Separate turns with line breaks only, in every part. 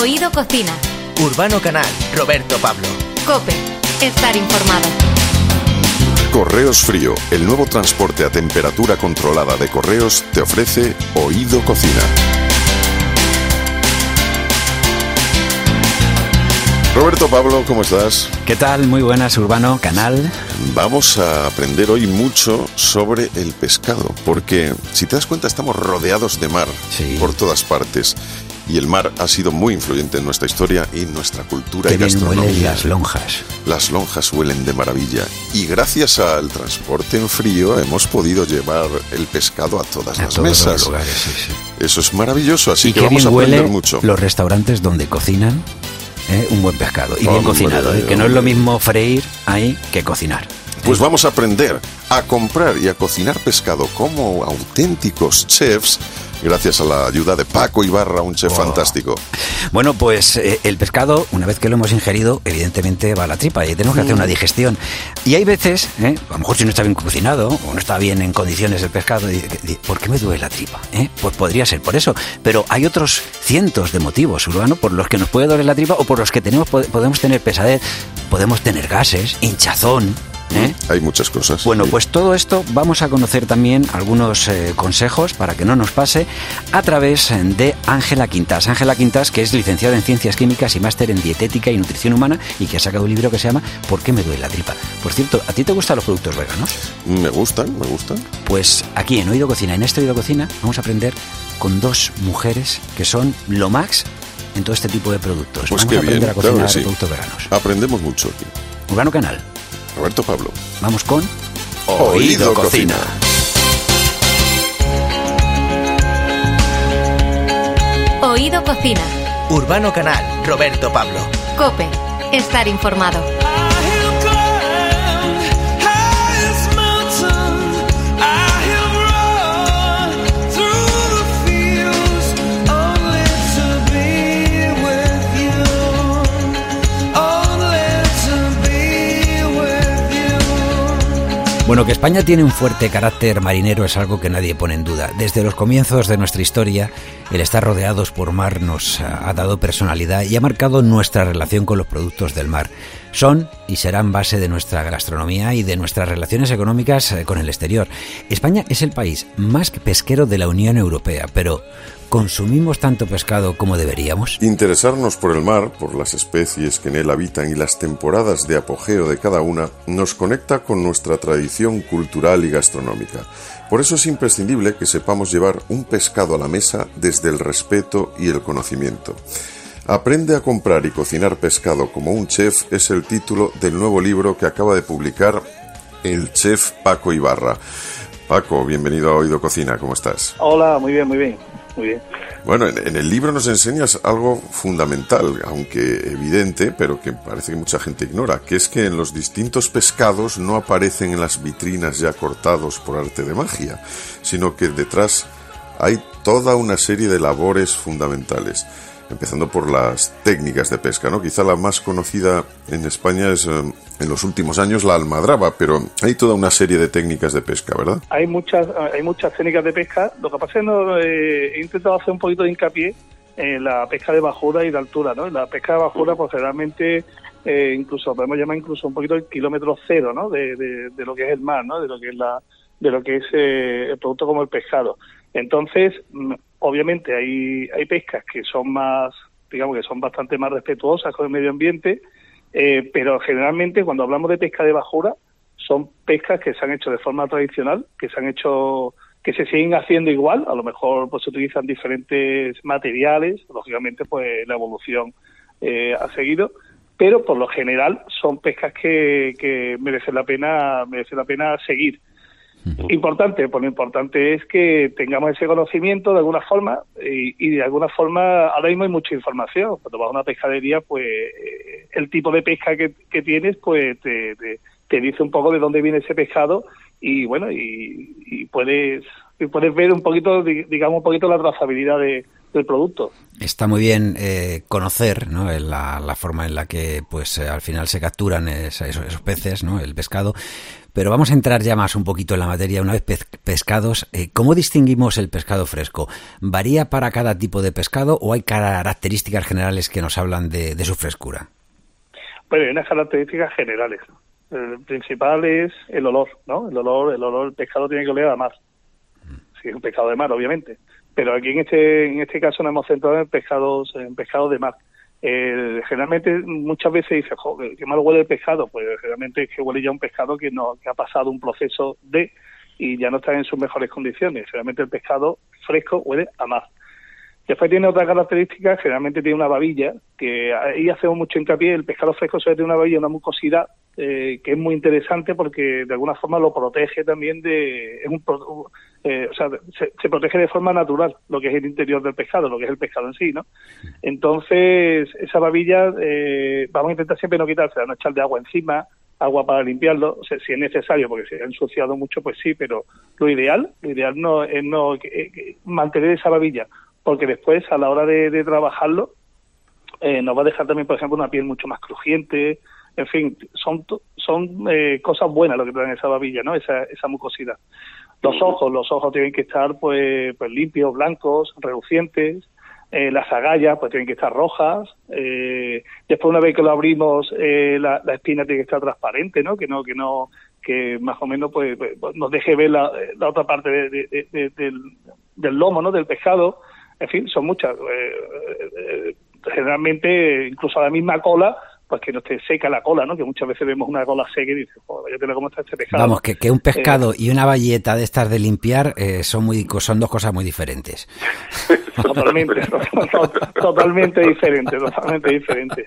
Oído Cocina.
Urbano Canal, Roberto Pablo.
Cope, estar informado.
Correos Frío, el nuevo transporte a temperatura controlada de correos, te ofrece Oído Cocina. Roberto Pablo, ¿cómo estás?
¿Qué tal? Muy buenas, Urbano Canal.
Vamos a aprender hoy mucho sobre el pescado, porque si te das cuenta estamos rodeados de mar
Sí.
por todas partes. Y el mar ha sido muy influyente en nuestra historia y nuestra cultura
Qué
y
bien
gastronomía.
las lonjas.
Las lonjas huelen de maravilla y gracias al transporte en frío hemos podido llevar el pescado a todas
A
las
todos
mesas.
los lugares, sí, sí.
Eso es maravilloso, así
y
que vamos a
bien
aprender mucho.
los restaurantes donde cocinan ¿eh? un buen pescado. Y bien
Hombre,
cocinado, ¿eh? que no es lo mismo freír ahí que cocinar.
Pues vamos a aprender a comprar y a cocinar pescado como auténticos chefs gracias a la ayuda de Paco Ibarra, un chef
Oh.
fantástico.
Bueno, pues eh, el pescado, una vez que lo hemos ingerido, evidentemente va a la tripa y tenemos que hacer una digestión. Y hay veces, ¿eh? a lo mejor si no está bien cocinado o no está bien en condiciones el pescado, ¿por qué me duele la tripa? eh? Pues podría ser por eso. Pero hay otros cientos de motivos, Urbano, por los que nos puede doler la tripa o por los que tenemos, po- podemos tener pesadez, podemos tener gases, hinchazón. ¿Eh?
Hay muchas cosas.
Bueno,
Sí.
pues todo esto vamos a conocer también algunos eh, consejos para que no nos pase a través eh, de Ángela Quintas. Ángela Quintas, que es licenciada en Ciencias Químicas y máster en Dietética y Nutrición Humana y que ha sacado un libro que se llama ¿Por qué me duele la tripa? Por cierto, ¿a ti te gustan los productos veganos?
Me gustan, me gustan.
Pues aquí en Oído Cocina, en este Oído Cocina, vamos a aprender con dos mujeres que son lo max en todo este tipo de productos.
Pues
vamos
qué
a aprender
bien,
a
claro
cocinar
que sí.
productos veganos.
Aprendemos mucho aquí.
Urbano Canal,
Roberto Pablo.
vamos con
Oído Cocina.
Oído Cocina.
Urbano Canal, Roberto Pablo.
Cope, estar informado.
Bueno, que España tiene un fuerte carácter marinero es algo que nadie pone en duda. Desde los comienzos de nuestra historia, el estar rodeados por mar nos ha ha dado personalidad y ha marcado nuestra relación con los productos del mar. Son y serán base de nuestra gastronomía y de nuestras relaciones económicas eh, con el exterior. España es el país más pesquero de la Unión Europea, pero ¿consumimos tanto pescado como deberíamos?
Interesarnos por el mar, por las especies que en él habitan y las temporadas de apogeo de cada una, nos conecta con nuestra tradición cultural y gastronómica. Por eso es imprescindible que sepamos llevar un pescado a la mesa desde el respeto y el conocimiento. Aprende a comprar y cocinar pescado como un chef es el título del nuevo libro que acaba de publicar el chef Paco Ibarra. Paco, bienvenido a Oído Cocina, ¿cómo estás?
Hola, muy bien, muy bien, muy bien.
Bueno, en, en el libro nos enseñas algo fundamental, aunque evidente, pero que parece que mucha gente ignora, que es que en los distintos pescados no aparecen en las vitrinas ya cortados por arte de magia, sino que detrás hay toda una serie de labores fundamentales, empezando por las técnicas de pesca, ¿no? Quizá la más conocida en España es eh, en los últimos años la almadraba, pero hay toda una serie de técnicas de pesca, ¿verdad?
Hay muchas, hay muchas técnicas de pesca. Lo que pasa es que no, eh, he intentado hacer un poquito de hincapié en la pesca de bajura y de altura, ¿no? La pesca de bajura, pues generalmente, eh, incluso podemos llamar incluso un poquito el kilómetro cero, ¿no? De, de- de lo que es el mar, ¿no? De lo que es la, de lo que es eh, el producto como el pescado. Entonces, mm, obviamente hay, hay pescas que son más, digamos que son bastante más respetuosas con el medio ambiente, eh, pero generalmente cuando hablamos de pesca de bajura, son pescas que se han hecho de forma tradicional, que se han hecho, que se siguen haciendo igual, a lo mejor pues se utilizan diferentes materiales, lógicamente pues la evolución eh, ha seguido, pero por lo general son pescas que, que merecen la pena, merecen la pena seguir. Importante, pues lo importante es que tengamos ese conocimiento de alguna forma y, de alguna forma ahora mismo hay mucha información. Cuando vas a una pescadería, pues eh, el tipo de pesca que, tienes, pues te, te, te dice un poco de dónde viene ese pescado y bueno, y, puedes y puedes ver un poquito, di- digamos, un poquito la trazabilidad de, del producto.
Está muy bien eh, conocer ¿no? la, la, forma en la que pues eh, al final se capturan esos, esos, peces, ¿no? el pescado. Pero vamos a entrar ya más un poquito en la materia. Una vez pescados, eh, ¿cómo distinguimos el pescado fresco? ¿Varía para cada tipo de pescado o hay características generales que nos hablan de, de su frescura?
Bueno, hay unas características generales. El principal es el olor, ¿no? El olor, el olor, el pescado tiene que oler a mar. Es un pescado de mar, obviamente pero aquí en este en este caso nos hemos centrado en pescados en pescados de mar. Eh, generalmente muchas veces dice, joder, qué mal huele el pescado, pues generalmente es que huele ya un pescado que no que ha pasado un proceso de y ya no está en sus mejores condiciones. Generalmente el pescado fresco huele a mar. Después tiene otra característica, generalmente tiene una babilla, que ahí hacemos mucho hincapié, el pescado fresco suele tener una babilla, una mucosidad, eh, que es muy interesante porque de alguna forma lo protege también de... Es un, eh, o sea, se, protege de forma natural lo que es el interior del pescado, lo que es el pescado en sí, ¿no? Entonces, esa babilla eh, vamos a intentar siempre no quitársela, no echarle agua encima, agua para limpiarlo, si es necesario, porque si ha ensuciado mucho, pues sí, pero lo ideal, lo ideal no es no mantener esa babilla porque después a la hora de, trabajarlo eh, nos va a dejar también, por ejemplo, una piel mucho más crujiente, en fin, son son eh, cosas buenas lo que traen esa babilla, ¿no? Esa, esa mucosidad. Los ojos, los ojos tienen que estar pues, pues limpios, blancos, relucientes, eh, las agallas pues tienen que estar rojas, eh, después una vez que lo abrimos eh, la, la, espina tiene que estar transparente, ¿no? Que no, que no, que más o menos pues, pues nos deje ver la, la otra parte de, del, del lomo, ¿no? Del pescado, en fin, son muchas. Eh, eh, generalmente, incluso a la misma cola, pues que no esté seca la cola, ¿no? Que muchas veces vemos una cola seca y dices, joder, ya cómo está este pescado.
Vamos, que, que un pescado eh, y una valleta de estas de limpiar son muy son dos cosas muy diferentes.
totalmente, totalmente diferentes, totalmente diferentes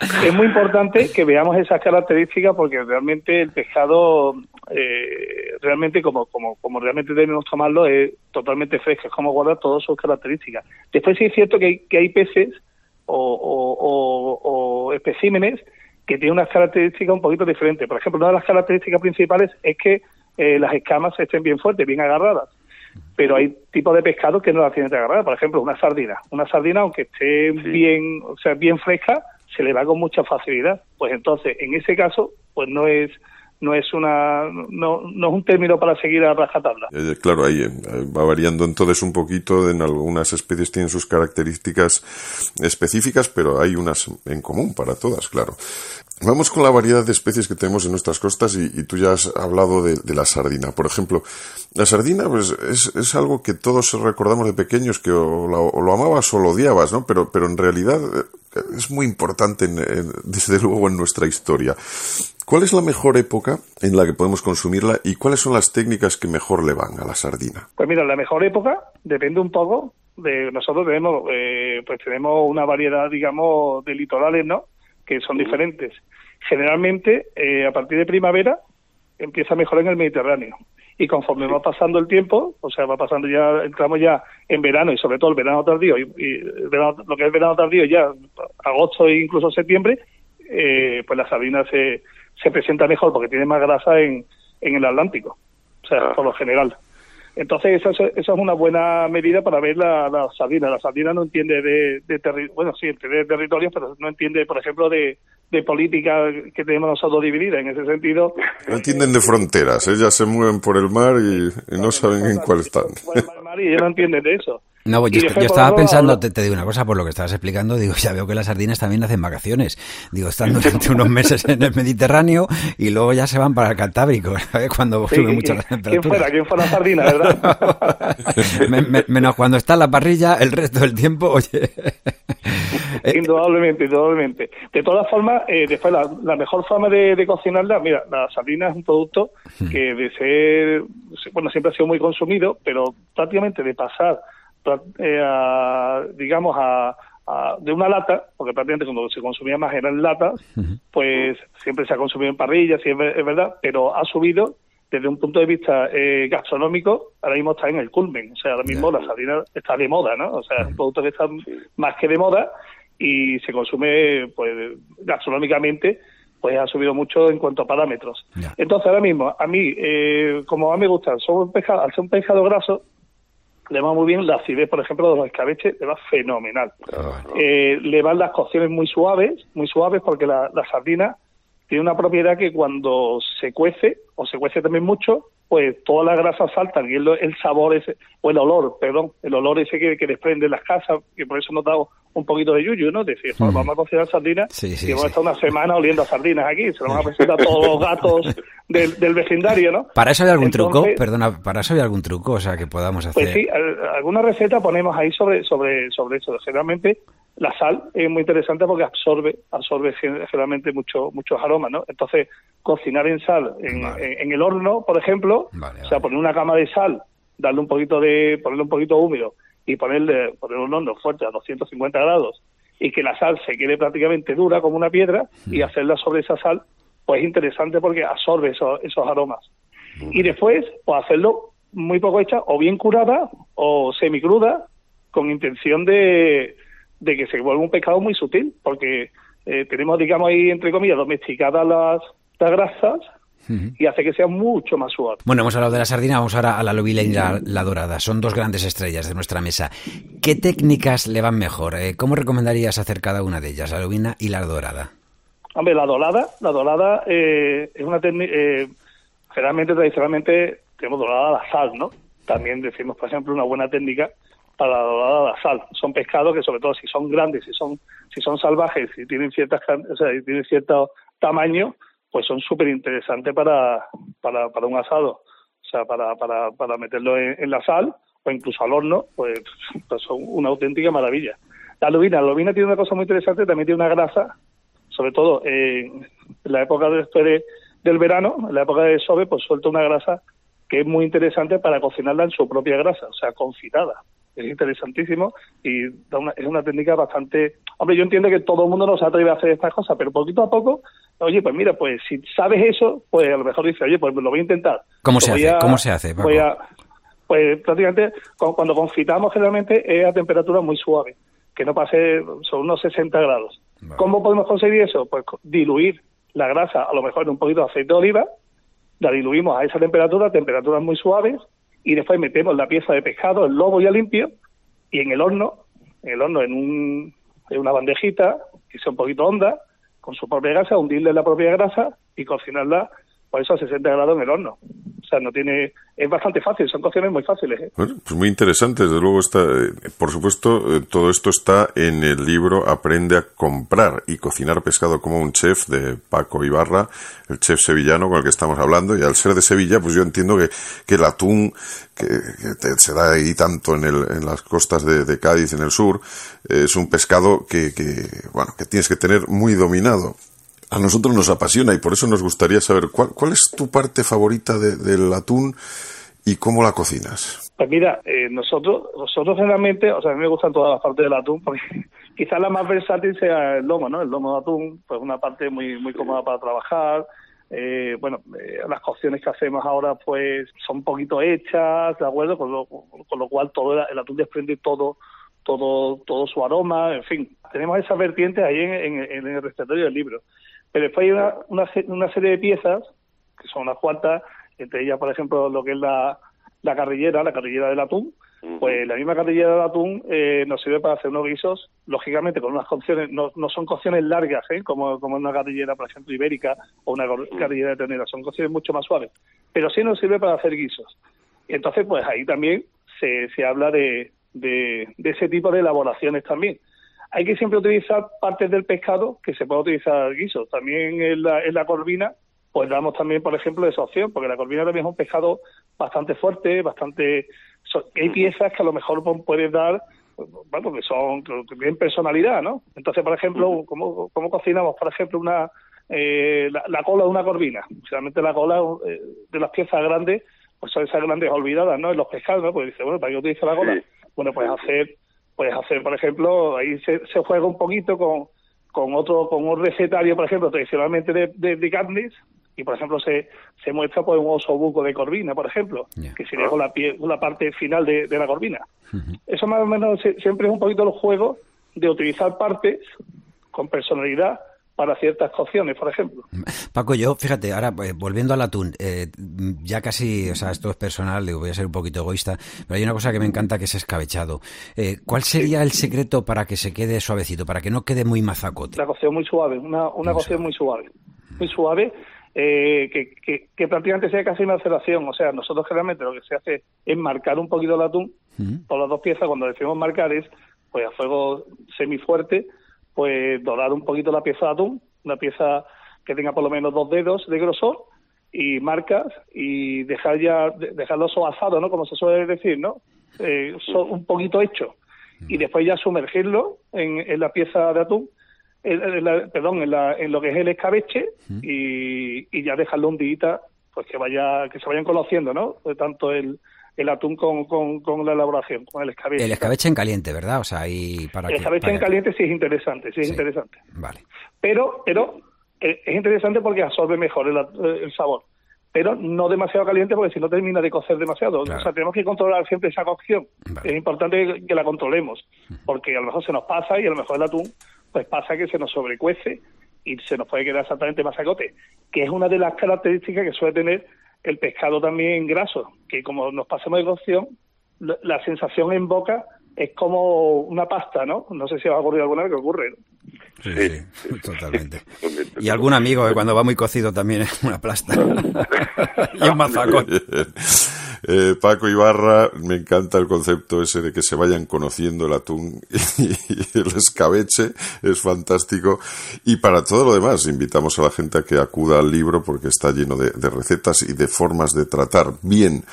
es muy importante que veamos esas características porque realmente el pescado, eh, realmente como, como, como realmente debemos tomarlo, es totalmente fresco, es como guardar todas sus características. Después sí es cierto que hay, que hay peces o, o, especímenes que tienen unas características un poquito diferentes. Por ejemplo, una de las características principales es que eh, las escamas estén bien fuertes, bien agarradas. Pero hay tipos de pescado que no las tienen que agarrar. Por ejemplo, una sardina. Una sardina, aunque esté bien, o sea, bien fresca, se le va con mucha facilidad. Pues entonces, en ese caso, pues no es no es una no, no es un término para seguir a rajatabla.
Eh, claro, ahí eh, va variando entonces un poquito, en algunas especies tienen sus características específicas, pero hay unas en común para todas, claro. Vamos con la variedad de especies que tenemos en nuestras costas y, tú ya has hablado de, la sardina. Por ejemplo, la sardina pues, es, es algo que todos recordamos de pequeños que o, lo amabas o lo odiabas, ¿no? Pero, pero en realidad eh, es muy importante, desde luego, en nuestra historia. ¿Cuál es la mejor época en la que podemos consumirla y cuáles son las técnicas que mejor le van a la sardina?
Pues mira, la mejor época depende un poco de nosotros tenemos eh, pues tenemos una variedad digamos de litorales, ¿no? que son diferentes. Generalmente, eh, a partir de primavera, empieza mejor en el Mediterráneo. Y conforme va pasando el tiempo, o sea, va pasando ya, entramos ya en verano y sobre todo el verano tardío, y, lo que es verano tardío ya, agosto e incluso septiembre, eh, pues la sardina se, se presenta mejor porque tiene más grasa en, en el Atlántico, o sea, por lo general. Entonces, eso, eso, es una buena medida para ver la, la sardina. La sardina no entiende de, de bueno, sí, entiende de territorios, pero no entiende, por ejemplo, de, de política que tenemos nosotros dividida. En ese sentido.
No entienden de fronteras, ellas se mueven por el mar y, no saben en cuál están.
Por el mar y ellos no entienden de eso.
No, yo, estaba pensando, te, digo una cosa, por lo que estabas explicando, digo, ya veo que las sardinas también hacen vacaciones. Digo, están durante unos meses en el Mediterráneo y luego ya se van para el Cantábrico, ¿sabes? Cuando sube mucho la temperatura.
¿Quién fuera? ¿Quién fuera la sardina,
verdad? menos cuando está en la parrilla, el resto del tiempo, oye...
indudablemente, indudablemente. De todas formas, eh, después la, mejor forma de, cocinarla, mira, la sardina es un producto hmm. que de ser, bueno, siempre ha sido muy consumido, pero prácticamente de pasar eh, digamos, a, de una lata, porque prácticamente cuando se consumía más eran latas, pues siempre se ha consumido en parrillas, sí, es, verdad, pero ha subido desde un punto de vista eh, gastronómico, ahora mismo está en el culmen, o sea, ahora mismo la sardina está de moda, ¿no? O sea, es un producto que está más que de moda y se consume, pues, gastronómicamente, pues ha subido mucho en cuanto a parámetros. Entonces, ahora mismo, a mí, eh, como a mí me gusta, son pescado, al ser un pescado graso, le va muy bien la acidez, por ejemplo, de los escabeches, le va fenomenal. Eh, le van las cocciones muy suaves, muy suaves, porque la, la sardina tiene una propiedad que cuando se cuece, o se cuece también mucho, pues todas las grasas saltan y el, el sabor ese, o el olor, perdón, el olor ese que, que desprende las casas, que por eso nos da un poquito de yuyu, ¿no? Decir, pues vamos a cocinar sardinas
Sí, sí,
y vamos
sí.
a estar una semana oliendo a sardinas aquí, se lo van a presentar a todos los gatos del, del vecindario, ¿no?
¿Para eso hay algún truco? Perdona, ¿para eso hay algún truco? O sea, que podamos hacer...
Pues sí, al- alguna receta ponemos ahí sobre sobre sobre eso. Generalmente la sal es muy interesante porque absorbe absorbe gen- generalmente mucho, muchos aromas, ¿no? Entonces cocinar en sal en,
Vale.
en- en el horno, por ejemplo,
Vale,
o sea, poner una cama de sal, darle un poquito de ponerle un poquito húmedo y ponerle poner un horno fuerte a 250 grados y que la sal se quede prácticamente dura como una piedra y hacerla sobre esa sal, pues es interesante porque absorbe esos, esos aromas. Y después, pues hacerlo muy poco hecha, o bien curada o semicruda, con intención de, de que se vuelva un pescado muy sutil, porque eh, tenemos, digamos, ahí, entre comillas, domesticadas las, las grasas y hace que sea mucho más suave.
Bueno, hemos hablado de la sardina, vamos ahora a la lobila y la, la dorada. Son dos grandes estrellas de nuestra mesa. ¿Qué técnicas le van mejor? Eh, ¿Cómo recomendarías hacer cada una de ellas, la lobina y la dorada?
Hombre, la dorada, la dorada eh, es una técnica, eh, generalmente, tradicionalmente, tenemos dorada a la sal, ¿no? También decimos, por ejemplo, una buena técnica para la dorada la sal. Son pescados que, sobre todo, si son grandes, si son si son salvajes, si tienen ciertas, o sea, si tienen cierto tamaño, pues son súper interesantes para, para, para un asado. O sea, para, para, para meterlo en, la sal o incluso al horno, pues, pues son una auténtica maravilla. La lubina, la lubina tiene una cosa muy interesante, también tiene una grasa sobre todo en la época de- después de- del verano, en la época de sobe, pues suelta una grasa que es muy interesante para cocinarla en su propia grasa, o sea, confitada. Es interesantísimo y da una- es una técnica bastante... Hombre, yo entiendo que todo el mundo no se atreve a hacer estas cosas, pero poquito a poco, oye, pues mira, pues si sabes eso, pues a lo mejor dices, oye, pues lo voy a intentar.
¿Cómo
Pues
se hace?
a-
¿Cómo se hace,
voy a- pues prácticamente cu- cuando confitamos generalmente es a temperatura muy suave, que no pase son unos 60 grados.
Vale.
¿Cómo podemos conseguir eso? Pues diluir la grasa, a lo mejor en un poquito de aceite de oliva, la diluimos a esa temperatura, temperaturas muy suaves, y después metemos la pieza de pescado, el lobo ya limpio, y en el horno, en el horno en, un, en una bandejita, que sea un poquito honda, con su propia grasa, hundirle la propia grasa y cocinarla por eso a 60 grados en el horno. O sea, no tiene, es bastante fácil, son cocciones muy fáciles. ¿eh?
Bueno, pues muy interesante, desde luego está, eh, por supuesto, eh, todo esto está en el libro Aprende a comprar y cocinar pescado como un chef de Paco Ibarra, el chef sevillano con el que estamos hablando, y al ser de Sevilla, pues yo entiendo que, que el atún que, se da ahí tanto en, el, en las costas de, Cádiz, en el sur, eh, es un pescado que, bueno, que tienes que tener muy dominado. A nosotros nos apasiona y por eso nos gustaría saber cuál, cuál es tu parte favorita de- del atún y cómo la cocinas.
Pues mira, eh, nosotros nosotros generalmente, o sea, a mí me gustan todas las partes del atún, porque quizás la más versátil sea el lomo, ¿no? El lomo de atún, pues una parte muy muy cómoda para trabajar. Eh, bueno, eh, las cocciones que hacemos ahora, pues son un poquito hechas, ¿de acuerdo? Con lo, con lo cual todo el, el atún desprende todo todo todo su aroma, en fin. Tenemos esas vertientes ahí en, en- en el repertorio del libro. Pero después hay una, una, una serie de piezas, que son unas cuantas, entre ellas, por ejemplo, lo que es la, la carrillera, la carrillera del atún, pues la misma carrillera del atún eh, nos sirve para hacer unos guisos, lógicamente con unas cocciones, no, no son cocciones largas, ¿eh? como, como una carrillera, por ejemplo, ibérica o una carrillera de ternera, son cocciones mucho más suaves, pero sí nos sirve para hacer guisos. Entonces, pues ahí también se, se habla de, de, de ese tipo de elaboraciones también. Hay que siempre utilizar partes del pescado que se pueda utilizar guisos. También en la, en la corvina, pues damos también, por ejemplo, esa opción, porque la corvina también es un pescado bastante fuerte, bastante... so- hay piezas que a lo mejor puedes dar, bueno, que son, tienen personalidad, ¿no? Entonces, por ejemplo, ¿cómo, cómo cocinamos, por ejemplo, una eh, la, la cola de una corvina? Realmente la cola eh, de las piezas grandes, pues son esas grandes olvidadas, ¿no? En los pescados, ¿no? Pues dice, bueno, ¿para qué utiliza la cola? Bueno, pues hacer, pues hacer, por ejemplo, ahí se, se juega un poquito con, con otro, con un recetario, por ejemplo, tradicionalmente de, de, de carnes, y por ejemplo se, se muestra pues un oso buco de corvina, por ejemplo, que sería con la, pie- con la parte final de, de la corvina. Eso más o menos se- siempre es un poquito el juego de utilizar partes con personalidad para ciertas cocciones, por ejemplo.
Paco, yo, fíjate, ahora eh, volviendo al atún, eh, ya casi, o sea, esto es personal, digo, voy a ser un poquito egoísta, pero hay una cosa que me encanta que es escabechado. Eh, ¿Cuál sería el secreto para que se quede suavecito, para que no quede muy mazacote?
Una cocción muy suave, una, una cocción muy suave, muy suave, que, que, prácticamente sea casi una aceleración. O sea, nosotros generalmente lo que se hace es marcar un poquito el atún por las dos piezas. Cuando decimos marcar es, pues a fuego semifuerte, pues dorar un poquito la pieza de atún, una pieza que tenga por lo menos dos dedos de grosor y marcas y dejar ya dejarlo suavizado, ¿no? Como se suele decir, ¿no? Eh, un poquito hecho y después ya sumergirlo en, la pieza de atún, perdón, en, la, en, lo que es el escabeche y, y ya dejarlo un día, pues que vaya que se vayan conociendo, ¿no? Tanto el, el atún con, con, la elaboración, con el escabeche.
El escabeche en caliente, ¿verdad? O sea, ahí para
El escabeche en caliente sí es interesante, sí es interesante.
Vale.
Pero, pero eh, es interesante porque absorbe mejor el, sabor. Pero no demasiado caliente porque si no termina de cocer demasiado. O sea, tenemos que controlar siempre esa cocción. Es importante que la controlemos porque a lo mejor se nos pasa y a lo mejor el atún pues pasa que se nos sobrecuece y se nos puede quedar exactamente masacote, que es una de las características que suele tener el pescado también graso, que como nos pasemos de cocción, la, sensación en boca es como una pasta, ¿no? No sé si os ha ocurrido alguna vez que ocurre.
Sí, sí, totalmente. Y algún amigo que cuando va muy cocido también es una plasta. y un mazacón.
Eh, Paco Ibarra, me encanta el concepto ese de que se vayan conociendo el atún y el escabeche, es fantástico. Y para todo lo demás, invitamos a la gente a que acuda al libro porque está lleno de, recetas y de formas de tratar bien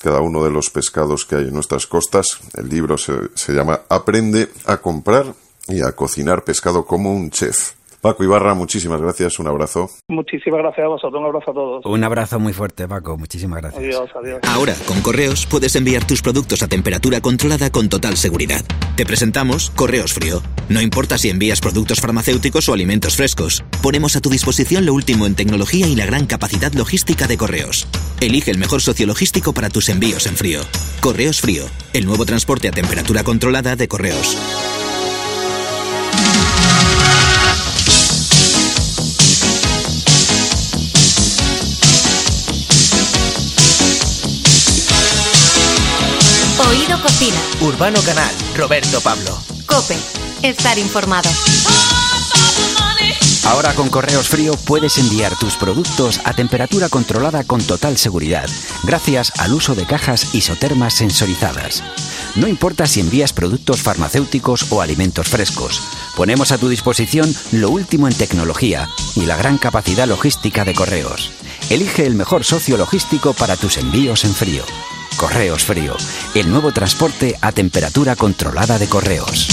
cada uno de los pescados que hay en nuestras costas. El libro se llama Aprende a comprar y a cocinar pescado como un chef. Paco Ibarra, muchísimas gracias, un abrazo.
Muchísimas gracias a vosotros, un abrazo a todos.
Un abrazo muy fuerte, Paco, muchísimas gracias.
Adiós, adiós.
Ahora, con Correos, puedes enviar tus productos a temperatura controlada con total seguridad. Te presentamos Correos Frío. No importa si envías productos farmacéuticos o alimentos frescos, ponemos a tu disposición lo último en tecnología y la gran capacidad logística de Correos. Elige el mejor socio logístico para tus envíos en frío. Correos Frío, el nuevo transporte a temperatura controlada de Correos.
Cocina.
Urbano Canal, Roberto Pablo.
Cope, estar informado.
Ahora con Correos Frío puedes enviar tus productos a temperatura controlada con total seguridad, gracias al uso de cajas isotermas sensorizadas. No importa si envías productos farmacéuticos o alimentos frescos, ponemos a tu disposición lo último en tecnología y la gran capacidad logística de correos. Elige el mejor socio logístico para tus envíos en frío. Correos Frío, el nuevo transporte a temperatura controlada de correos.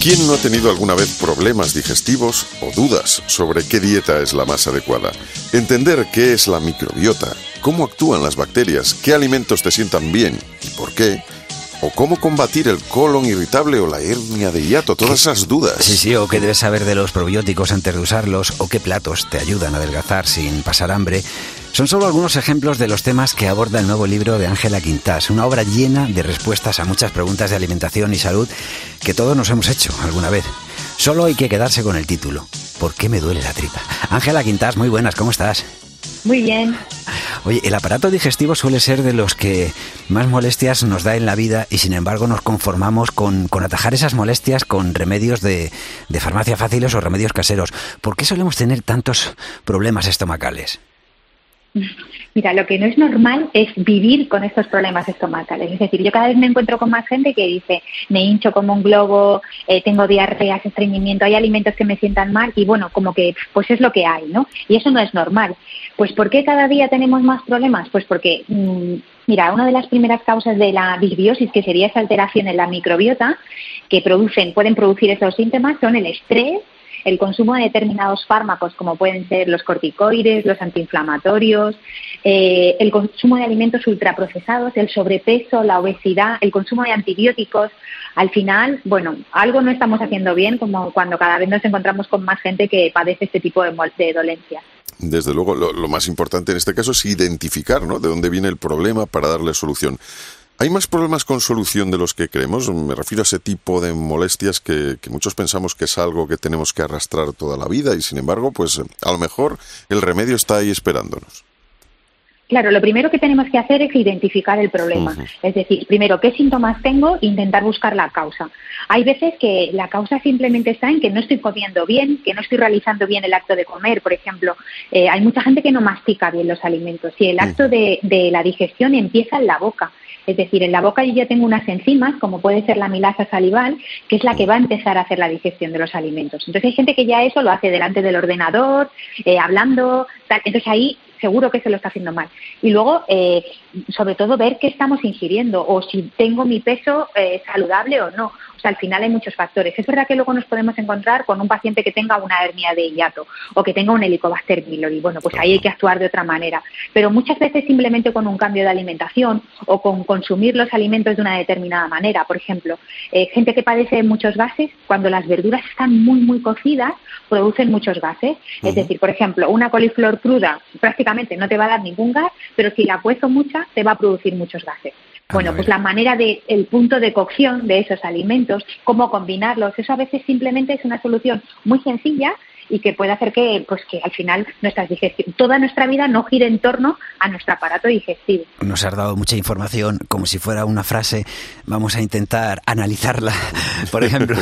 ¿Quién no ha tenido alguna vez problemas digestivos o dudas sobre qué dieta es la más adecuada? Entender qué es la microbiota, cómo actúan las bacterias, qué alimentos te sientan bien y por qué, o cómo combatir el colon irritable o la hernia de hiato, todas esas dudas.
Sí, sí, o qué debes saber de los probióticos antes de usarlos, o qué platos te ayudan a adelgazar sin pasar hambre. Son solo algunos ejemplos de los temas que aborda el nuevo libro de Ángela Quintás, una obra llena de respuestas a muchas preguntas de alimentación y salud que todos nos hemos hecho alguna vez. Solo hay que quedarse con el título. ¿Por qué me duele la tripa? Ángela Quintás, muy buenas, ¿cómo estás?
Muy bien.
Oye, el aparato digestivo suele ser de los que más molestias nos da en la vida y sin embargo nos conformamos con, atajar esas molestias con remedios de, de farmacia fáciles o remedios caseros. ¿Por qué solemos tener tantos problemas estomacales?
Mira, lo que no es normal es vivir con estos problemas estomacales. Es decir, yo cada vez me encuentro con más gente que dice, me hincho como un globo, eh, tengo diarreas, estreñimiento, hay alimentos que me sientan mal y bueno, como que pues es lo que hay, ¿no? Y eso no es normal. Pues ¿por qué cada día tenemos más problemas? Pues porque, mm, mira, una de las primeras causas de la disbiosis, que sería esa alteración en la microbiota, que producen, pueden producir esos síntomas, son el estrés, el consumo de determinados fármacos, como pueden ser los corticoides, los antiinflamatorios, eh, el consumo de alimentos ultraprocesados, el sobrepeso, la obesidad, el consumo de antibióticos. Al final, bueno, algo no estamos haciendo bien como cuando cada vez nos encontramos con más gente que padece este tipo de, de dolencias.
desde luego, lo, más importante en este caso es identificar ¿no? de dónde viene el problema para darle solución. ¿Hay más problemas con solución de los que creemos? Me refiero a ese tipo de molestias que, que, muchos pensamos que es algo que tenemos que arrastrar toda la vida y sin embargo, pues a lo mejor el remedio está ahí esperándonos.
Claro, lo primero que tenemos que hacer es identificar el problema. Es decir, primero, ¿qué síntomas tengo? Intentar buscar la causa. Hay veces que la causa simplemente está en que no estoy comiendo bien, que no estoy realizando bien el acto de comer. Por ejemplo, eh, hay mucha gente que no mastica bien los alimentos y el acto de, de la digestión empieza en la boca. Es decir, en la boca yo ya tengo unas enzimas, como puede ser la milasa salival, que es la que va a empezar a hacer la digestión de los alimentos. Entonces hay gente que ya eso lo hace delante del ordenador, eh, hablando, tal. Entonces ahí seguro que se lo está haciendo mal. Y luego, eh, sobre todo, ver qué estamos ingiriendo o si tengo mi peso eh, saludable o no al final hay muchos factores. Es verdad que luego nos podemos encontrar con un paciente que tenga una hernia de hiato o que tenga un helicobacter pylori. Bueno, pues ahí hay que actuar de otra manera. Pero muchas veces simplemente con un cambio de alimentación o con consumir los alimentos de una determinada manera. Por ejemplo, eh, gente que padece muchos gases, cuando las verduras están muy, muy cocidas, producen muchos gases. Es decir, por ejemplo, una coliflor cruda prácticamente no te va a dar ningún gas, pero si la cuezo mucha, te va a producir muchos gases. Bueno, pues la manera de, el punto de cocción de esos alimentos, cómo combinarlos, eso a veces simplemente es una solución muy sencilla y que puede hacer que, pues que al final nuestra digestión, toda nuestra vida no gire en torno a nuestro aparato digestivo.
Nos has dado mucha información, como si fuera una frase. Vamos a intentar analizarla. Por ejemplo,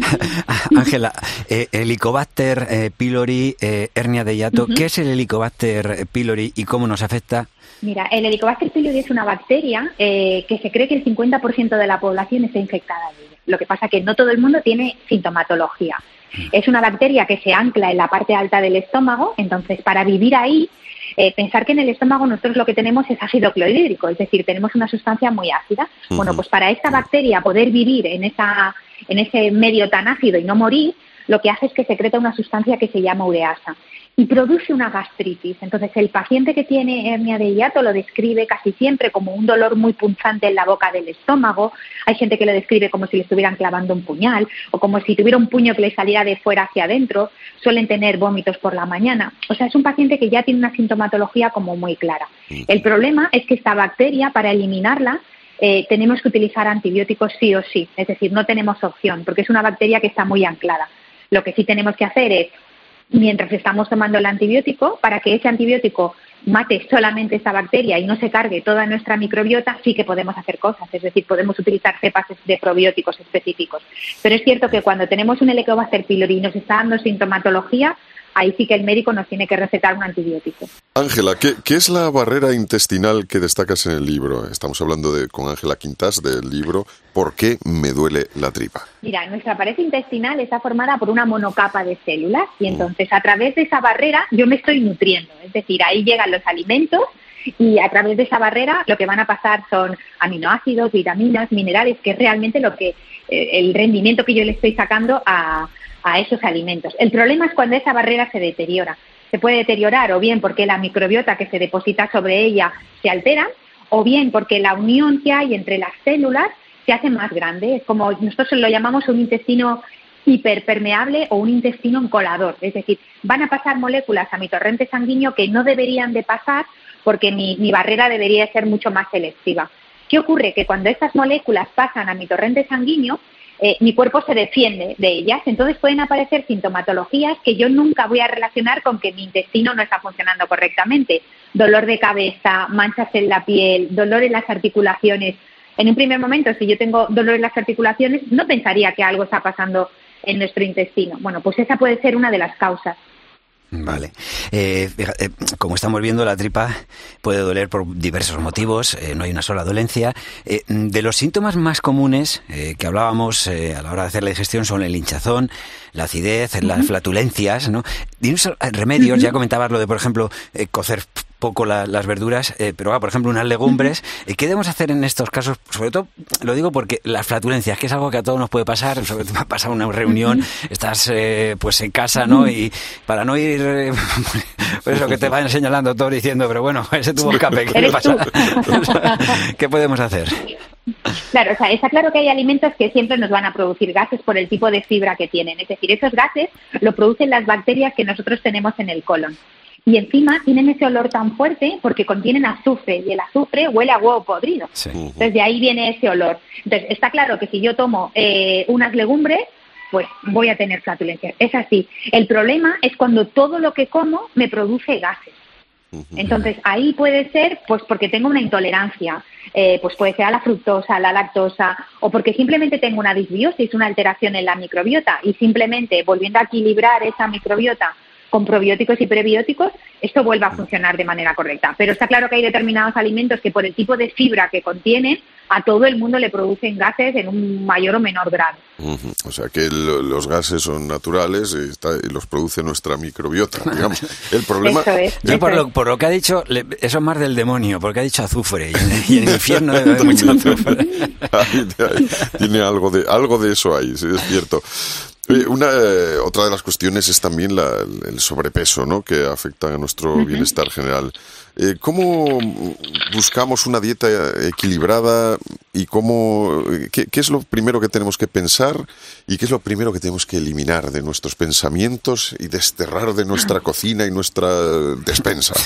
Ángela, eh, Helicobacter eh, pylori, eh, hernia de hiato. ¿Qué es el Helicobacter pylori y cómo nos afecta?
Mira, el Helicobacter pylori es una bacteria eh, que se cree que el 50% de la población está infectada de ella. Lo que pasa es que no todo el mundo tiene sintomatología. Mm. Es una bacteria que se ancla en la parte alta del estómago, entonces para vivir ahí, eh, pensar que en el estómago nosotros lo que tenemos es ácido clorhídrico, es decir, tenemos una sustancia muy ácida. Bueno, pues para esta bacteria poder vivir en, esa, en ese medio tan ácido y no morir, lo que hace es que secreta una sustancia que se llama ureasa y produce una gastritis. Entonces, el paciente que tiene hernia de hiato lo describe casi siempre como un dolor muy punzante en la boca del estómago. Hay gente que lo describe como si le estuvieran clavando un puñal o como si tuviera un puño que le saliera de fuera hacia adentro. Suelen tener vómitos por la mañana. O sea, es un paciente que ya tiene una sintomatología como muy clara. El problema es que esta bacteria, para eliminarla, eh, tenemos que utilizar antibióticos sí o sí. Es decir, no tenemos opción porque es una bacteria que está muy anclada. Lo que sí tenemos que hacer es mientras estamos tomando el antibiótico, para que ese antibiótico mate solamente esa bacteria y no se cargue toda nuestra microbiota, sí que podemos hacer cosas, es decir, podemos utilizar cepas de probióticos específicos. Pero es cierto que cuando tenemos un Helicobacter pylori y nos está dando sintomatología, ahí sí que el médico nos tiene que recetar un antibiótico.
Ángela, ¿qué, es la barrera intestinal que destacas en el libro? Estamos hablando de, con Ángela Quintas del libro ¿Por qué me duele la tripa?
Mira, nuestra pared intestinal está formada por una monocapa de células y mm. entonces a través de esa barrera yo me estoy nutriendo, es decir, ahí llegan los alimentos y a través de esa barrera lo que van a pasar son aminoácidos, vitaminas, minerales, que es realmente lo que eh, el rendimiento que yo le estoy sacando a, a esos alimentos. El problema es cuando esa barrera se deteriora. Se puede deteriorar o bien porque la microbiota que se deposita sobre ella se altera o bien porque la unión que hay entre las células se hace más grande. Es como nosotros lo llamamos un intestino hiperpermeable o un intestino encolador. Es decir, van a pasar moléculas a mi torrente sanguíneo que no deberían de pasar porque mi, mi barrera debería ser mucho más selectiva. ¿Qué ocurre? Que cuando estas moléculas pasan a mi torrente sanguíneo, eh, mi cuerpo se defiende de ellas. Entonces pueden aparecer sintomatologías que yo nunca voy a relacionar con que mi intestino no está funcionando correctamente. Dolor de cabeza, manchas en la piel, dolor en las articulaciones. En un primer momento, si yo tengo dolor en las articulaciones, no pensaría que algo está pasando en nuestro intestino. Bueno, pues esa puede ser una de las causas.
Vale. Eh, eh, como estamos viendo, la tripa puede doler por diversos motivos, eh, no hay una sola dolencia. de los síntomas más comunes que hablábamos a la hora de hacer la digestión son el hinchazón, la acidez, las flatulencias, ¿no? Y remedios, ya comentabas lo de, por ejemplo, cocer poco las verduras, eh, pero por ejemplo unas legumbres. Eh, ¿Qué debemos hacer en estos casos? Sobre todo, lo digo porque las flatulencias, que es algo que a todos nos puede pasar, sobre todo pasar una reunión, estás eh, pues en casa, ¿no? Y para no ir, pues eso que te vayan señalando todo diciendo, pero bueno, ese tuvo escape, ¿qué pasa? ¿Qué podemos hacer?
Claro, o sea, está claro que hay alimentos que siempre nos van a producir gases por el tipo de fibra que tienen. Es decir, esos gases lo producen las bacterias que nosotros tenemos en el colon. Y encima tienen ese olor tan fuerte porque contienen azufre y el azufre huele a huevo podrido. Entonces de ahí viene ese olor. Entonces está claro que si yo tomo eh, unas legumbres, pues voy a tener flatulencia. Es así. El problema es cuando todo lo que como me produce gases. Entonces ahí puede ser, pues porque tengo una intolerancia, eh, pues puede ser a la fructosa, a la lactosa, o porque simplemente tengo una disbiosis, una alteración en la microbiota y simplemente volviendo a equilibrar esa microbiota con probióticos y prebióticos, esto vuelva a funcionar de manera correcta. Pero está claro que hay determinados alimentos que por el tipo de fibra que contienen, a todo el mundo le producen gases en un mayor o menor grado.
O sea que los gases son naturales y, los produce nuestra microbiota, digamos. El problema...
es, por, lo, que ha dicho, eso es más del demonio, porque ha dicho azufre y en, el infierno hay mucho azufre.
tiene algo de, algo de eso ahí, sí, es cierto. Una, eh, otra de las cuestiones es también el sobrepeso, ¿no? que afecta a nuestro bienestar general. Eh, ¿Cómo buscamos una dieta equilibrada y cómo, qué, es lo primero que tenemos que pensar y qué es lo primero que tenemos que eliminar de nuestros pensamientos y desterrar de nuestra cocina y nuestra despensa?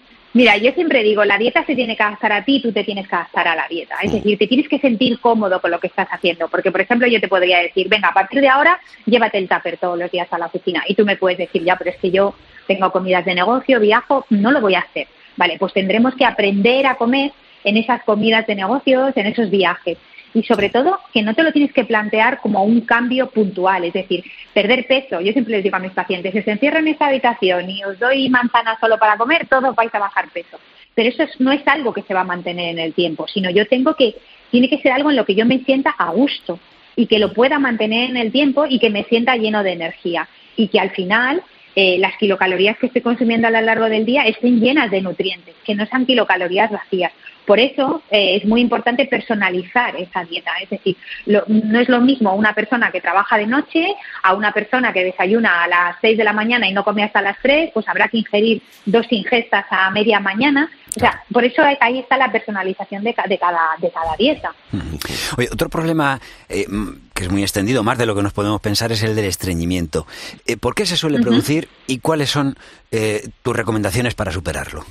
Mira, yo siempre digo, la dieta se tiene que adaptar a ti, tú te tienes que adaptar a la dieta. Es decir, te tienes que sentir cómodo con lo que estás haciendo. Porque, por ejemplo, yo te podría decir, venga, a partir de ahora, llévate el tupper todos los días a la oficina. Y tú me puedes decir, ya, pero es que yo tengo comidas de negocio, viajo, no lo voy a hacer. Vale, pues tendremos que aprender a comer en esas comidas de negocios, en esos viajes y sobre todo que no te lo tienes que plantear como un cambio puntual, es decir, perder peso. Yo siempre les digo a mis pacientes, si se encierran en esta habitación y os doy manzana solo para comer, todos vais a bajar peso. Pero eso no es algo que se va a mantener en el tiempo, sino yo tengo que, tiene que ser algo en lo que yo me sienta a gusto y que lo pueda mantener en el tiempo y que me sienta lleno de energía y que al final eh, las kilocalorías que estoy consumiendo a lo largo del día estén llenas de nutrientes, que no sean kilocalorías vacías. Por eso eh, es muy importante personalizar esa dieta. Es decir, no es lo mismo una persona que trabaja de noche a una persona que desayuna a las 6 de la mañana y no come hasta las 3, pues habrá que ingerir dos ingestas a media mañana. O sea, por eso ahí está la personalización de, cada, de cada dieta.
Oye, otro problema eh, que es muy extendido, más de lo que nos podemos pensar, es el del estreñimiento. Eh, ¿Por qué se suele producir y cuáles son tus recomendaciones para superarlo?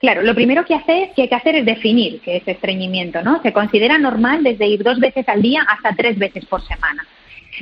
Claro, lo primero que, hay que hacer es definir qué es estreñimiento, ¿no? Se considera normal desde ir dos veces al día hasta tres veces por semana.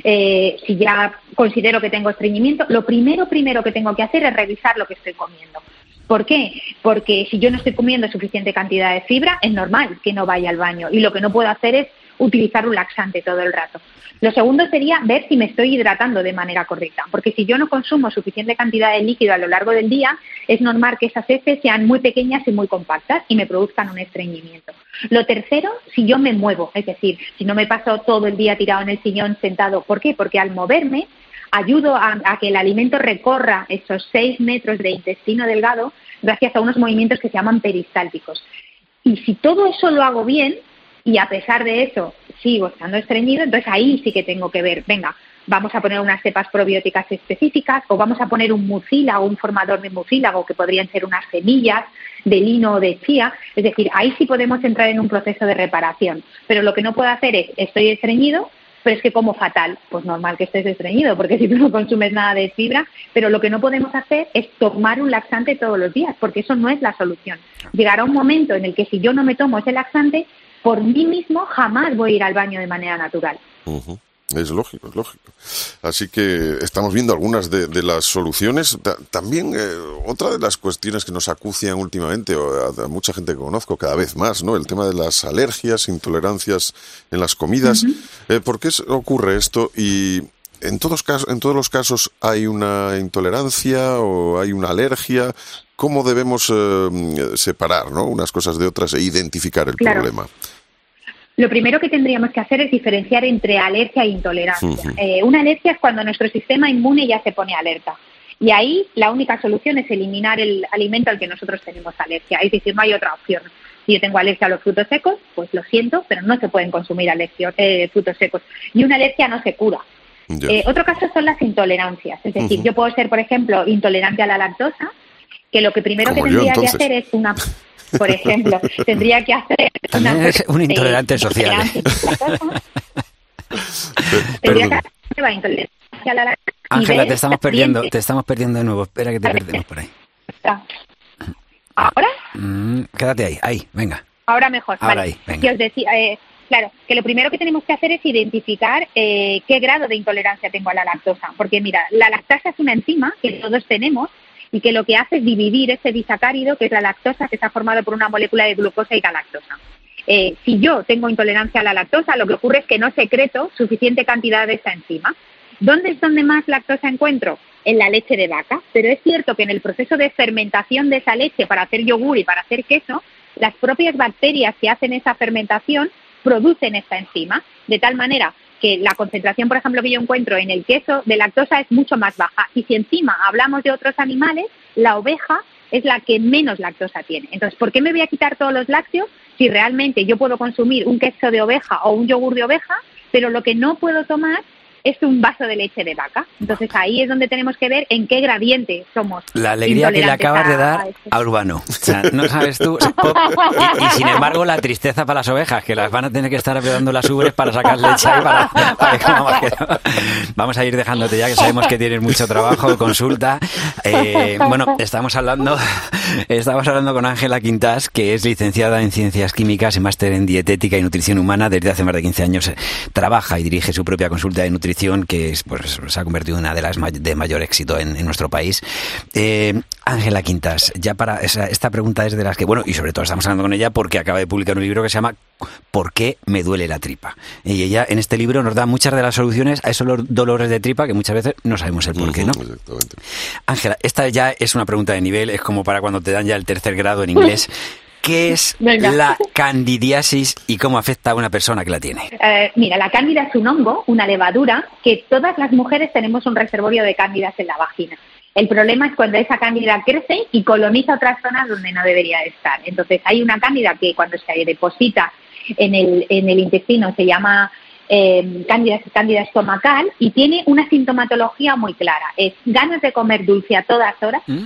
Eh, si ya considero que tengo estreñimiento, lo primero, primero que tengo que hacer es revisar lo que estoy comiendo. ¿Por qué? Porque si yo no estoy comiendo suficiente cantidad de fibra, es normal que no vaya al baño. Y lo que no puedo hacer es utilizar un laxante todo el rato. Lo segundo sería ver si me estoy hidratando de manera correcta, porque si yo no consumo suficiente cantidad de líquido a lo largo del día, es normal que esas heces sean muy pequeñas y muy compactas y me produzcan un estreñimiento. Lo tercero, si yo me muevo, es decir, si no me paso todo el día tirado en el sillón sentado, ¿por qué? Porque al moverme ayudo a, que el alimento recorra esos seis metros de intestino delgado gracias a unos movimientos que se llaman peristálticos. Y si todo eso lo hago bien, y a pesar de eso sigo estando estreñido, entonces ahí sí que tengo que ver, venga, vamos a poner unas cepas probióticas específicas o vamos a poner un mucílago, un formador de mucílago que podrían ser unas semillas de lino o de chía, es decir, ahí sí podemos entrar en un proceso de reparación, pero lo que no puedo hacer es, estoy estreñido, pero es que como fatal, pues normal que estés estreñido, porque si tú no consumes nada de fibra, pero lo que no podemos hacer es tomar un laxante todos los días, porque eso no es la solución. Llegará un momento en el que si yo no me tomo ese laxante, por mí mismo jamás voy a ir al baño de manera natural.
Es lógico, es lógico. Así que estamos viendo algunas de, las soluciones. también eh, otra de las cuestiones que nos acucian últimamente, a, mucha gente que conozco cada vez más, ¿no? El tema de las alergias, intolerancias en las comidas. Eh, ¿Por qué ocurre esto? Y en todos, en todos los casos hay una intolerancia o hay una alergia. ¿Cómo debemos eh, separar ¿no? unas cosas de otras e identificar el problema?
Lo primero que tendríamos que hacer es diferenciar entre alergia e intolerancia. Eh, una alergia es cuando nuestro sistema inmune ya se pone alerta. Y ahí la única solución es eliminar el alimento al que nosotros tenemos alergia. Es decir, no hay otra opción. Si yo tengo alergia a los frutos secos, pues lo siento, pero no se pueden consumir alergia, eh, frutos secos. Y una alergia no se cura. Eh, otro caso son las intolerancias. Es decir, yo puedo ser, por ejemplo, intolerante a la lactosa, que lo que primero que tendría que hacer es una, por ejemplo, tendría que hacer
una, es un intolerante social.
tendría que hacer intolerancia a la lactosa
Ángela, te estamos perdiendo, te estamos perdiendo de nuevo. Espera que te perdemos por ahí.
¿Ahora?
Mm, quédate ahí, ahí, venga.
Ahora mejor.
Ahora
vale.
ahí, venga.
os decía, eh, claro, que lo primero que tenemos que hacer es identificar eh, qué grado de intolerancia tengo a la lactosa. Porque mira, la lactasa es una enzima que todos tenemos y que lo que hace es dividir ese disacárido, que es la lactosa, que está formado por una molécula de glucosa y galactosa. Eh, si yo tengo intolerancia a la lactosa, lo que ocurre es que no secreto suficiente cantidad de esa enzima. ¿Dónde es donde más lactosa encuentro? En la leche de vaca. Pero es cierto que en el proceso de fermentación de esa leche para hacer yogur y para hacer queso, las propias bacterias que hacen esa fermentación producen esta enzima, de tal manera que la concentración, por ejemplo, que yo encuentro en el queso de lactosa es mucho más baja. Y si encima hablamos de otros animales, la oveja es la que menos lactosa tiene. Entonces, ¿por qué me voy a quitar todos los lácteos si realmente yo puedo consumir un queso de oveja o un yogur de oveja, pero lo que no puedo tomar es un vaso de leche de vaca. Entonces ahí es donde tenemos que ver en qué gradiente somos.
La alegría que le acabas de dar
a
Urbano. O sea, no sabes tú. Y, y sin embargo, la tristeza para las ovejas, que las van a tener que estar apretando las ubres para sacar leche ahí para, para que. Vamos a ir dejándote ya, que sabemos que tienes mucho trabajo, consulta. Eh, bueno, estamos hablando, estamos hablando con Ángela Quintas, que es licenciada en Ciencias Químicas y máster en Dietética y Nutrición Humana. Desde hace más de 15 años eh, trabaja y dirige su propia consulta de nutrición, que es, pues, se ha convertido en una de las may- de mayor éxito en, en nuestro país. Eh, Ángela Quintas, ya para esa- esta pregunta es de las que, bueno, y sobre todo estamos hablando con ella porque acaba de publicar un libro que se llama ¿Por qué me duele la tripa? Y ella en este libro nos da muchas de las soluciones a esos lo- dolores de tripa que muchas veces no sabemos el por qué, ¿no? Ángela, esta ya es una pregunta de nivel, es como para cuando te dan ya el tercer grado en inglés. ¿Qué es
Venga.
la candidiasis y cómo afecta a una persona que la tiene?
Eh, mira, la cándida es un hongo, una levadura, que todas las mujeres tenemos un reservorio de cándidas en la vagina. El problema es cuando esa cándida crece y coloniza otras zonas donde no debería de estar. Entonces, hay una cándida que cuando se deposita en el, en el intestino se llama eh, cándida, cándida estomacal y tiene una sintomatología muy clara. Es ganas de comer dulce a todas horas,
¿Mm?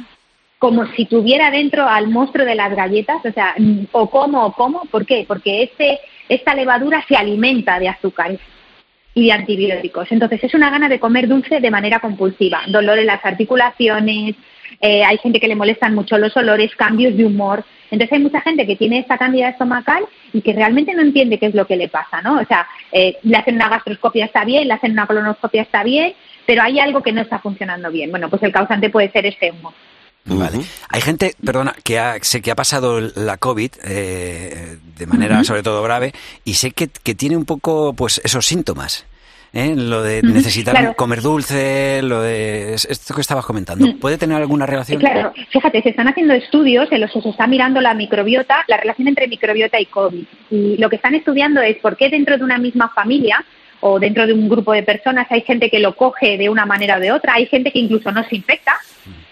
Como si tuviera dentro al monstruo de las galletas, o sea, mm, o como o como, ¿por qué? Porque este, esta levadura se alimenta de azúcares y de antibióticos. Entonces es una gana de comer dulce de manera compulsiva, dolor en las articulaciones, eh, hay gente que le molestan mucho los olores, cambios de humor. Entonces hay mucha gente que tiene esta cándida estomacal y que realmente no entiende qué es lo que le pasa, ¿no? O sea, eh, le hacen una gastroscopia está bien, le hacen una colonoscopia está bien, pero hay algo que no está funcionando bien. Bueno, pues el causante puede ser este humo.
Vale. Hay gente, perdona, que ha, sé que ha pasado la COVID eh, de manera sobre todo grave y sé que, que tiene un poco pues esos síntomas. ¿eh? Lo de necesitar
claro.
comer dulce, lo de es- esto que estabas comentando.
Mm.
¿Puede tener alguna relación?
Claro, fíjate, se están haciendo estudios en los que se está mirando la microbiota, la relación entre microbiota y COVID. Y lo que están estudiando es por qué dentro de una misma familia o dentro de un grupo de personas hay gente que lo coge de una manera o de otra, hay gente que incluso no se infecta.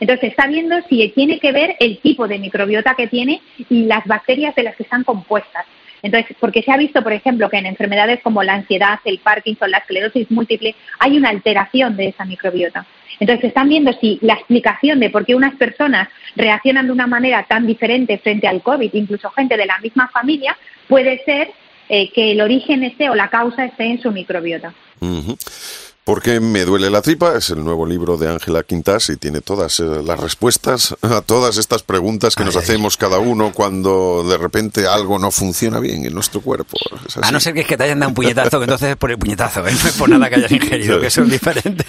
Entonces está viendo si tiene que ver el tipo de microbiota que tiene y las bacterias de las que están compuestas. Entonces, porque se ha visto, por ejemplo, que en enfermedades como la ansiedad, el Parkinson, la esclerosis múltiple, hay una alteración de esa microbiota. Entonces, están viendo si la explicación de por qué unas personas reaccionan de una manera tan diferente frente al COVID, incluso gente de la misma familia, puede ser eh, que el origen esté o la causa esté en su microbiota.
¿Por qué me duele la tripa? Es el nuevo libro de Ángela Quintas y tiene todas eh, las respuestas a todas estas preguntas que nos
Ay, ay.
hacemos cada uno cuando de repente algo no funciona bien en nuestro cuerpo. Es
A no ser que es que te hayan dado un puñetazo, que entonces es por el puñetazo, ¿eh? no es por nada que hayas ingerido, que eso es diferente.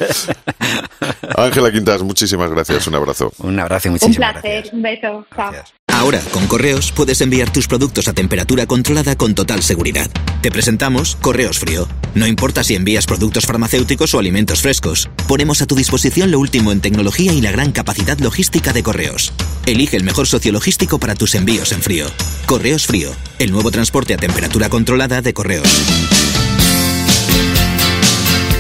Ángela Quintas, muchísimas gracias. Un abrazo.
un abrazo y
Un
muchísimas
placer,
gracias.
un beso. Chao.
Ahora, con Correos, puedes enviar tus productos a temperatura controlada con total seguridad. Te presentamos Correos Frío. No importa si envías productos farmacéuticos o alimentos frescos, ponemos a tu disposición lo último en tecnología y la gran capacidad logística de Correos. Elige el mejor socio logístico para tus envíos en frío. Correos Frío, el nuevo transporte a temperatura controlada de Correos.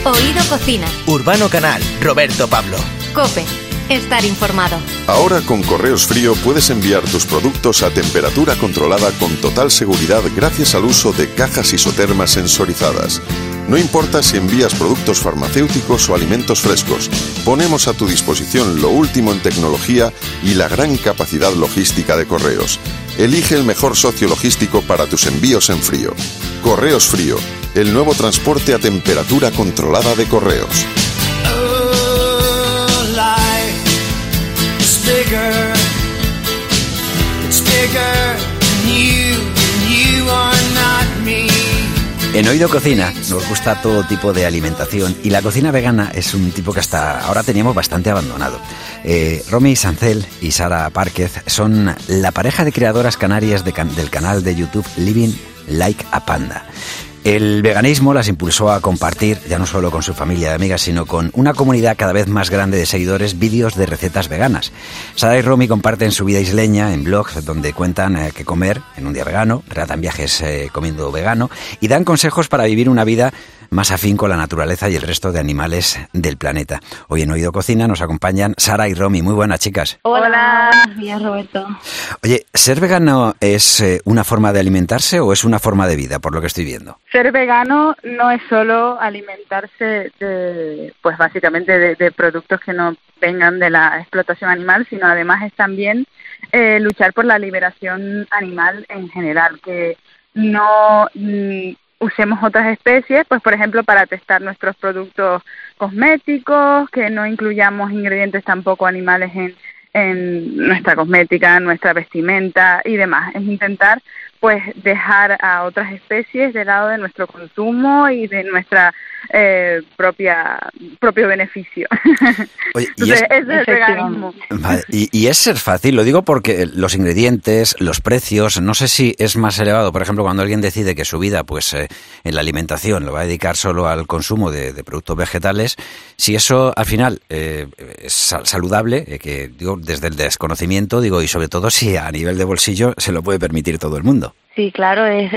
Oído Cocina.
Urbano Canal, Roberto Pablo.
Cope. Estar informado.
Ahora con Correos Frío puedes enviar tus productos a temperatura controlada con total seguridad gracias al uso de cajas isotermas sensorizadas. No importa si envías productos farmacéuticos o alimentos frescos, ponemos a tu disposición lo último en tecnología y la gran capacidad logística de Correos. Elige el mejor socio logístico para tus envíos en frío. Correos Frío, el nuevo transporte a temperatura controlada de Correos.
En Oído Cocina nos gusta todo tipo de alimentación y la cocina vegana es un tipo que hasta ahora teníamos bastante abandonado. Eh, Romy Sancel y Sara Párquez son la pareja de creadoras canarias del canal de YouTube Living Like a Panda. El veganismo las impulsó a compartir, ya no solo con su familia de amigas, sino con una comunidad cada vez más grande de seguidores, vídeos de recetas veganas. Sara y Romy comparten su vida isleña en blogs donde cuentan eh, qué comer en un día vegano, relatan viajes eh, comiendo vegano y dan consejos para vivir una vida más afín con la naturaleza y el resto de animales del planeta. Hoy en Oído Cocina nos acompañan Sara y Romy. Muy buenas, chicas.
Hola, buenos días, Roberto.
Oye, ¿ser vegano es eh, una forma de alimentarse o es una forma de vida, por lo que estoy viendo?
Ser vegano no es solo alimentarse de, pues básicamente de, productos que no vengan de la explotación animal, sino además es también eh, luchar por la liberación animal en general, que no mm, usemos otras especies, pues por ejemplo para testar nuestros productos cosméticos, que no incluyamos ingredientes tampoco animales en, en nuestra cosmética, nuestra vestimenta y demás. Es intentar pues dejar a otras especies de lado de nuestro consumo y de nuestra eh, propia propio beneficio.
y es, el veganismo. y, es ser fácil, lo digo porque los ingredientes, los precios, no sé si es más elevado, por ejemplo, cuando alguien decide que su vida, pues eh, en la alimentación lo va a dedicar solo al consumo de, productos vegetales, si eso al final eh, es saludable, que digo desde el desconocimiento, digo, y sobre todo si a nivel de bolsillo se lo puede permitir todo el mundo.
Sí, claro, es,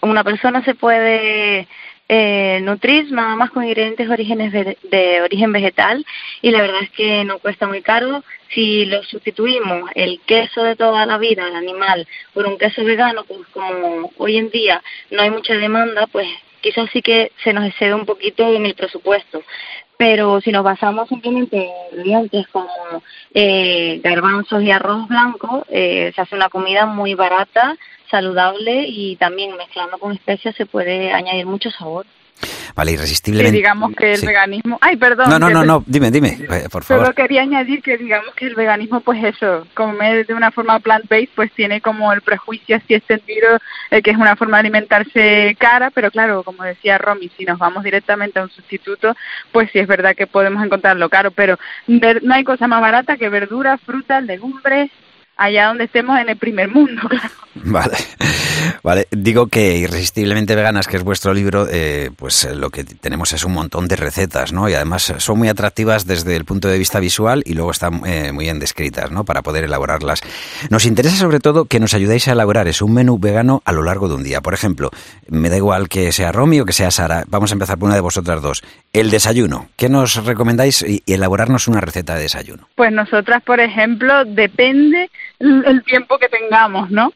una persona se puede eh, nutrir nada más con ingredientes de, de origen vegetal y la verdad es que no cuesta muy caro. Si lo sustituimos el queso de toda la vida, el animal, por un queso vegano, pues como hoy en día no hay mucha demanda, pues quizás sí que se nos excede un poquito en el presupuesto. Pero si nos basamos simplemente en ingredientes como eh, garbanzos y arroz blanco, eh, se hace una comida muy barata, saludable y también mezclando con especias se puede añadir mucho sabor.
Vale, irresistiblemente.
digamos que el veganismo. Ay, perdón.
No, no, no, no, dime, dime, eh, por favor.
Solo quería añadir que digamos que el veganismo, pues eso, comer de una forma plant-based, pues tiene como el prejuicio así extendido eh, que es una forma de alimentarse cara, pero claro, como decía Romy, si nos vamos directamente a un sustituto, pues sí es verdad que podemos encontrarlo caro, pero no hay cosa más barata que verduras, frutas, legumbres, allá donde estemos en el primer mundo, claro.
Vale, vale. Digo que Irresistiblemente Veganas, que es vuestro libro, eh, pues eh, lo que tenemos es un montón de recetas, ¿no? Y además son muy atractivas desde el punto de vista visual y luego están eh, muy bien descritas, ¿no? Para poder elaborarlas. Nos interesa sobre todo que nos ayudéis a elaborar es un menú vegano a lo largo de un día. Por ejemplo, me da igual que sea Romy o que sea Sara. Vamos a empezar por una de vosotras dos. El desayuno. ¿Qué nos recomendáis y elaborarnos una receta de desayuno?
Pues nosotras, por ejemplo, depende el tiempo que tengamos, ¿no?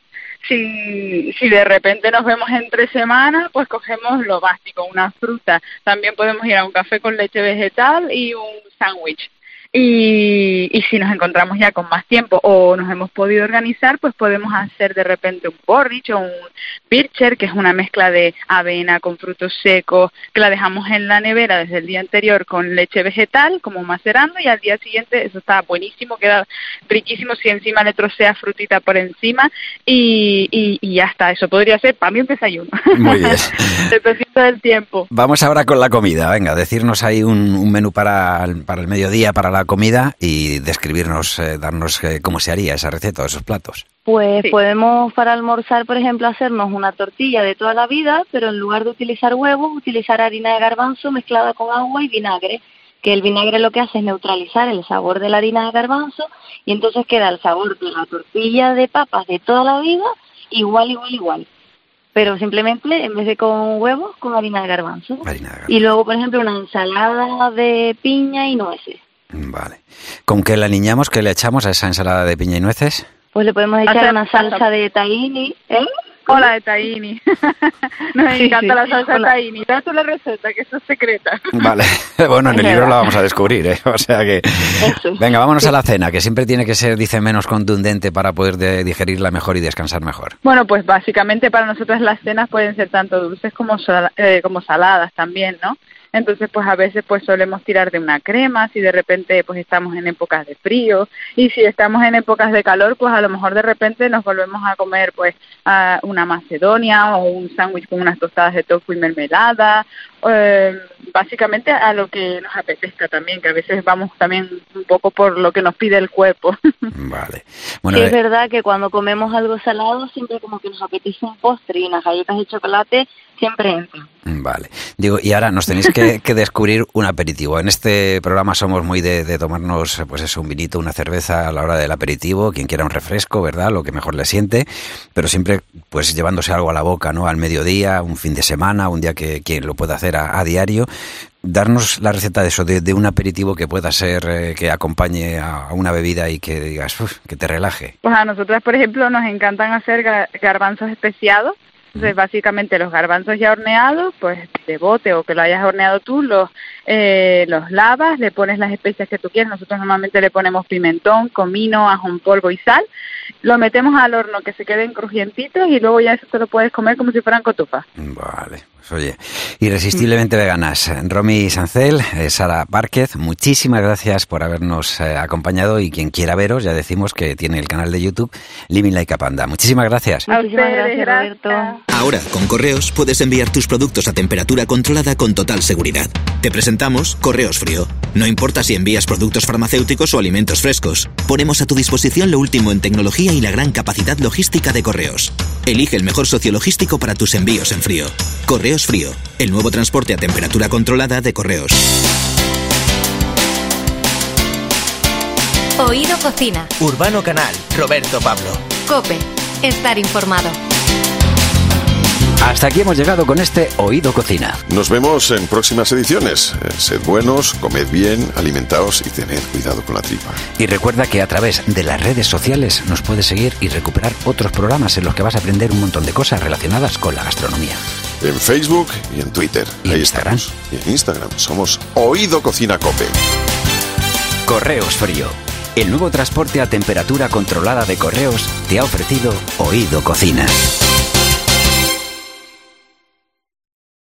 Si, si de repente nos vemos entre semanas, pues cogemos lo básico, una fruta. También podemos ir a un café con leche vegetal y un sándwich. Y, y, si nos encontramos ya con más tiempo o nos hemos podido organizar, pues podemos hacer de repente un porridge o un bircher, que es una mezcla de avena con frutos secos, que la dejamos en la nevera desde el día anterior con leche vegetal, como macerando, y al día siguiente eso está buenísimo, queda riquísimo si encima le trocea frutita por encima y, y, ya está. Eso podría ser para mí un desayuno.
Muy bien.
del tiempo.
Vamos ahora con la comida. Venga, decirnos ahí un, un menú para, para el mediodía, para la comida y describirnos, eh, darnos eh, cómo se haría esa receta o esos platos.
Pues podemos para almorzar, por ejemplo, hacernos una tortilla de toda la vida, pero en lugar de utilizar huevos, utilizar harina de garbanzo mezclada con agua y vinagre, que el vinagre lo que hace es neutralizar el sabor de la harina de garbanzo y entonces queda el sabor de la tortilla de papas de toda la vida igual, igual, igual pero simplemente en vez de con huevos, con harina de garbanzo.
Harina de garbanzo.
Y luego, por ejemplo, una ensalada de piña y nueces.
Vale. ¿Con qué la niñamos? ¿Qué le echamos a esa ensalada de piña y nueces?
Pues le podemos echar una salsa de tahini, ¿eh?
Hola de tahini. Nos encanta la salsa de tahini. Date la receta, que eso es secreta.
Vale. Bueno, en el libro la vamos a descubrir, ¿eh? O sea que... Venga, vámonos a la cena, que siempre tiene que ser, dice, menos contundente para poder digerirla mejor y descansar mejor.
Bueno, pues básicamente para nosotros las cenas pueden ser tanto dulces como, eh, como saladas también, ¿no? Entonces pues a veces pues solemos tirar de una crema si de repente pues estamos en épocas de frío y si estamos en épocas de calor pues a lo mejor de repente nos volvemos a comer pues una macedonia o un sándwich con unas tostadas de tofu y mermelada eh, básicamente a lo que nos apetezca también, que a veces vamos también un poco por lo que nos pide el cuerpo.
Vale.
Bueno, es eh, verdad que cuando comemos algo salado siempre como que nos apetece un postre y unas galletas de chocolate siempre entran.
Vale. Digo, y ahora nos tenéis que, descubrir un aperitivo. En este programa somos muy de, tomarnos, pues eso, un vinito, una cerveza a la hora del aperitivo, quien quiera un refresco, ¿verdad? Lo que mejor le siente, pero siempre, pues llevándose algo a la boca, ¿no? Al mediodía, un fin de semana, un día que quien lo pueda hacer a, diario. Darnos la receta de eso, de, un aperitivo que pueda ser, eh, que acompañe a, una bebida y que digas, que te relaje.
Pues a nosotras, por ejemplo, nos encantan hacer garbanzos especiados entonces, básicamente los garbanzos ya horneados, pues de bote o que lo hayas horneado tú, los, eh, los lavas, le pones las especias que tú quieras. Nosotros normalmente le ponemos pimentón, comino, ajo en polvo y sal. Lo metemos al horno que se queden crujientitos y luego ya eso te lo puedes comer como si fueran cotufas.
Vale, oye, irresistiblemente veganas. Romy Sancel, eh, Sara Párquez, muchísimas gracias por habernos eh, acompañado y quien quiera veros, ya decimos que tiene el canal de YouTube Living Like a Panda. Muchísimas gracias.
Muchísimas gracias, Roberto.
Ahora, con Correos, puedes enviar tus productos a temperatura controlada con total seguridad. Te presentamos Correos Frío. No importa si envías productos farmacéuticos o alimentos frescos. Ponemos a tu disposición lo último en tecnología y la gran capacidad logística de Correos. Elige el mejor socio logístico para tus envíos en frío. Correos Frío, el nuevo transporte a temperatura controlada de Correos.
Oído Cocina.
Urbano Canal, Roberto Pablo.
Cope, estar informado.
Hasta aquí hemos llegado con este Oído Cocina.
Nos vemos en próximas ediciones. Eh, sed buenos, comed bien, alimentaos y tened cuidado con la tripa.
Y recuerda que a través de las redes sociales nos puedes seguir y recuperar otros programas en los que vas a aprender un montón de cosas relacionadas con la gastronomía.
En Facebook y en Twitter.
¿Y en Instagram?
Y en Instagram somos Oído Cocina Cope.
Correos Frío. El nuevo transporte a temperatura controlada de correos te ha ofrecido Oído Cocina.